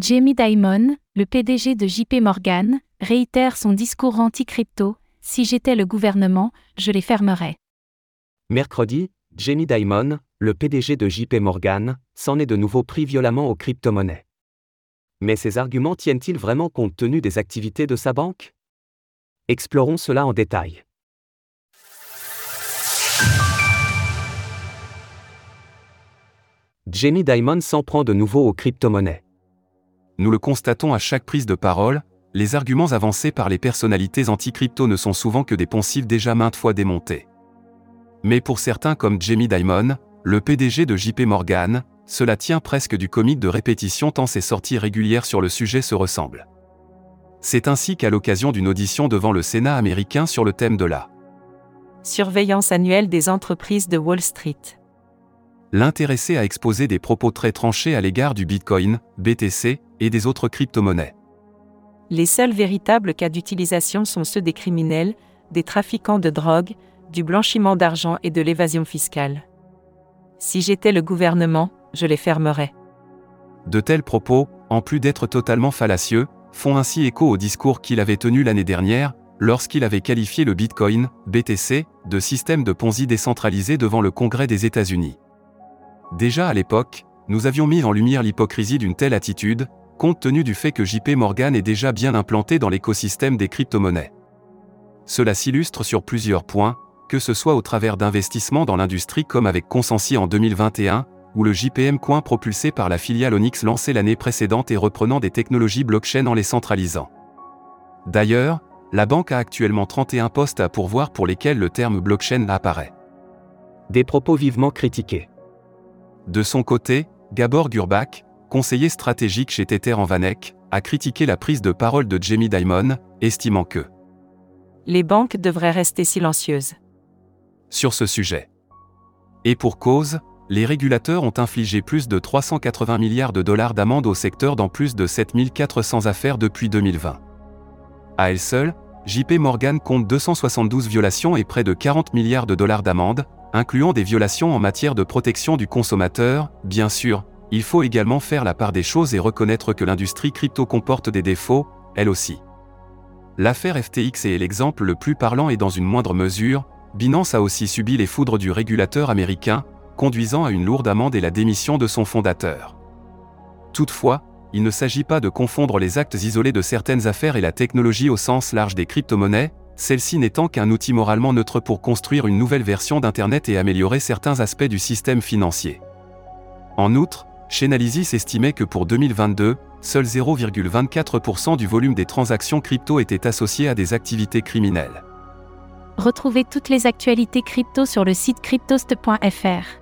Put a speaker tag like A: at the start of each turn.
A: Jamie Dimon, le PDG de JP Morgan, réitère son discours anti-crypto Si j'étais le gouvernement, je les fermerais.
B: Mercredi, Jamie Dimon, le PDG de JP Morgan, s'en est de nouveau pris violemment aux crypto-monnaies. Mais ces arguments tiennent-ils vraiment compte tenu des activités de sa banque? Explorons cela en détail. Jamie Dimon s'en prend de nouveau aux crypto-monnaies.
C: Nous le constatons à chaque prise de parole, les arguments avancés par les personnalités anti-crypto ne sont souvent que des poncifs déjà maintes fois démontés. Mais pour certains comme Jamie Dimon, le PDG de JP Morgan, cela tient presque du comique de répétition tant ses sorties régulières sur le sujet se ressemblent. C'est ainsi qu'à l'occasion d'une audition devant le Sénat américain sur le thème de la
D: surveillance annuelle des entreprises de Wall Street,
C: l'intéressé a exposé des propos très tranchés à l'égard du Bitcoin, BTC et des autres crypto-monnaies.
D: Les seuls véritables cas d'utilisation sont ceux des criminels, des trafiquants de drogue, du blanchiment d'argent et de l'évasion fiscale. Si j'étais le gouvernement, je les fermerais.
C: De tels propos, en plus d'être totalement fallacieux, font ainsi écho au discours qu'il avait tenu l'année dernière, lorsqu'il avait qualifié le Bitcoin, BTC, de système de Ponzi décentralisé devant le Congrès des États-Unis. Déjà à l'époque, nous avions mis en lumière l'hypocrisie d'une telle attitude, compte tenu du fait que JP Morgan est déjà bien implanté dans l'écosystème des crypto-monnaies. Cela s'illustre sur plusieurs points, que ce soit au travers d'investissements dans l'industrie comme avec Consensi en 2021, ou le JPM Coin propulsé par la filiale Onyx lancée l'année précédente et reprenant des technologies blockchain en les centralisant. D'ailleurs, la banque a actuellement 31 postes à pourvoir pour lesquels le terme blockchain apparaît.
B: Des propos vivement critiqués.
C: De son côté, Gabor Gurbach, conseiller stratégique chez Tether en Vanek, a critiqué la prise de parole de Jamie Dimon, estimant que
D: les banques devraient rester silencieuses
C: sur ce sujet. Et pour cause, les régulateurs ont infligé plus de 380 milliards de dollars d'amende au secteur dans plus de 7400 affaires depuis 2020. À elle seule, JP Morgan compte 272 violations et près de 40 milliards de dollars d'amende, incluant des violations en matière de protection du consommateur, bien sûr, il faut également faire la part des choses et reconnaître que l'industrie crypto comporte des défauts, elle aussi. L'affaire FTX est l'exemple le plus parlant et dans une moindre mesure, Binance a aussi subi les foudres du régulateur américain, conduisant à une lourde amende et la démission de son fondateur. Toutefois, il ne s'agit pas de confondre les actes isolés de certaines affaires et la technologie au sens large des crypto-monnaies, celle-ci n'étant qu'un outil moralement neutre pour construire une nouvelle version d'Internet et améliorer certains aspects du système financier. En outre, Chainalysis estimait que pour 2022, seul 0,24% du volume des transactions crypto était associé à des activités criminelles.
A: Retrouvez toutes les actualités crypto sur le site cryptost.fr.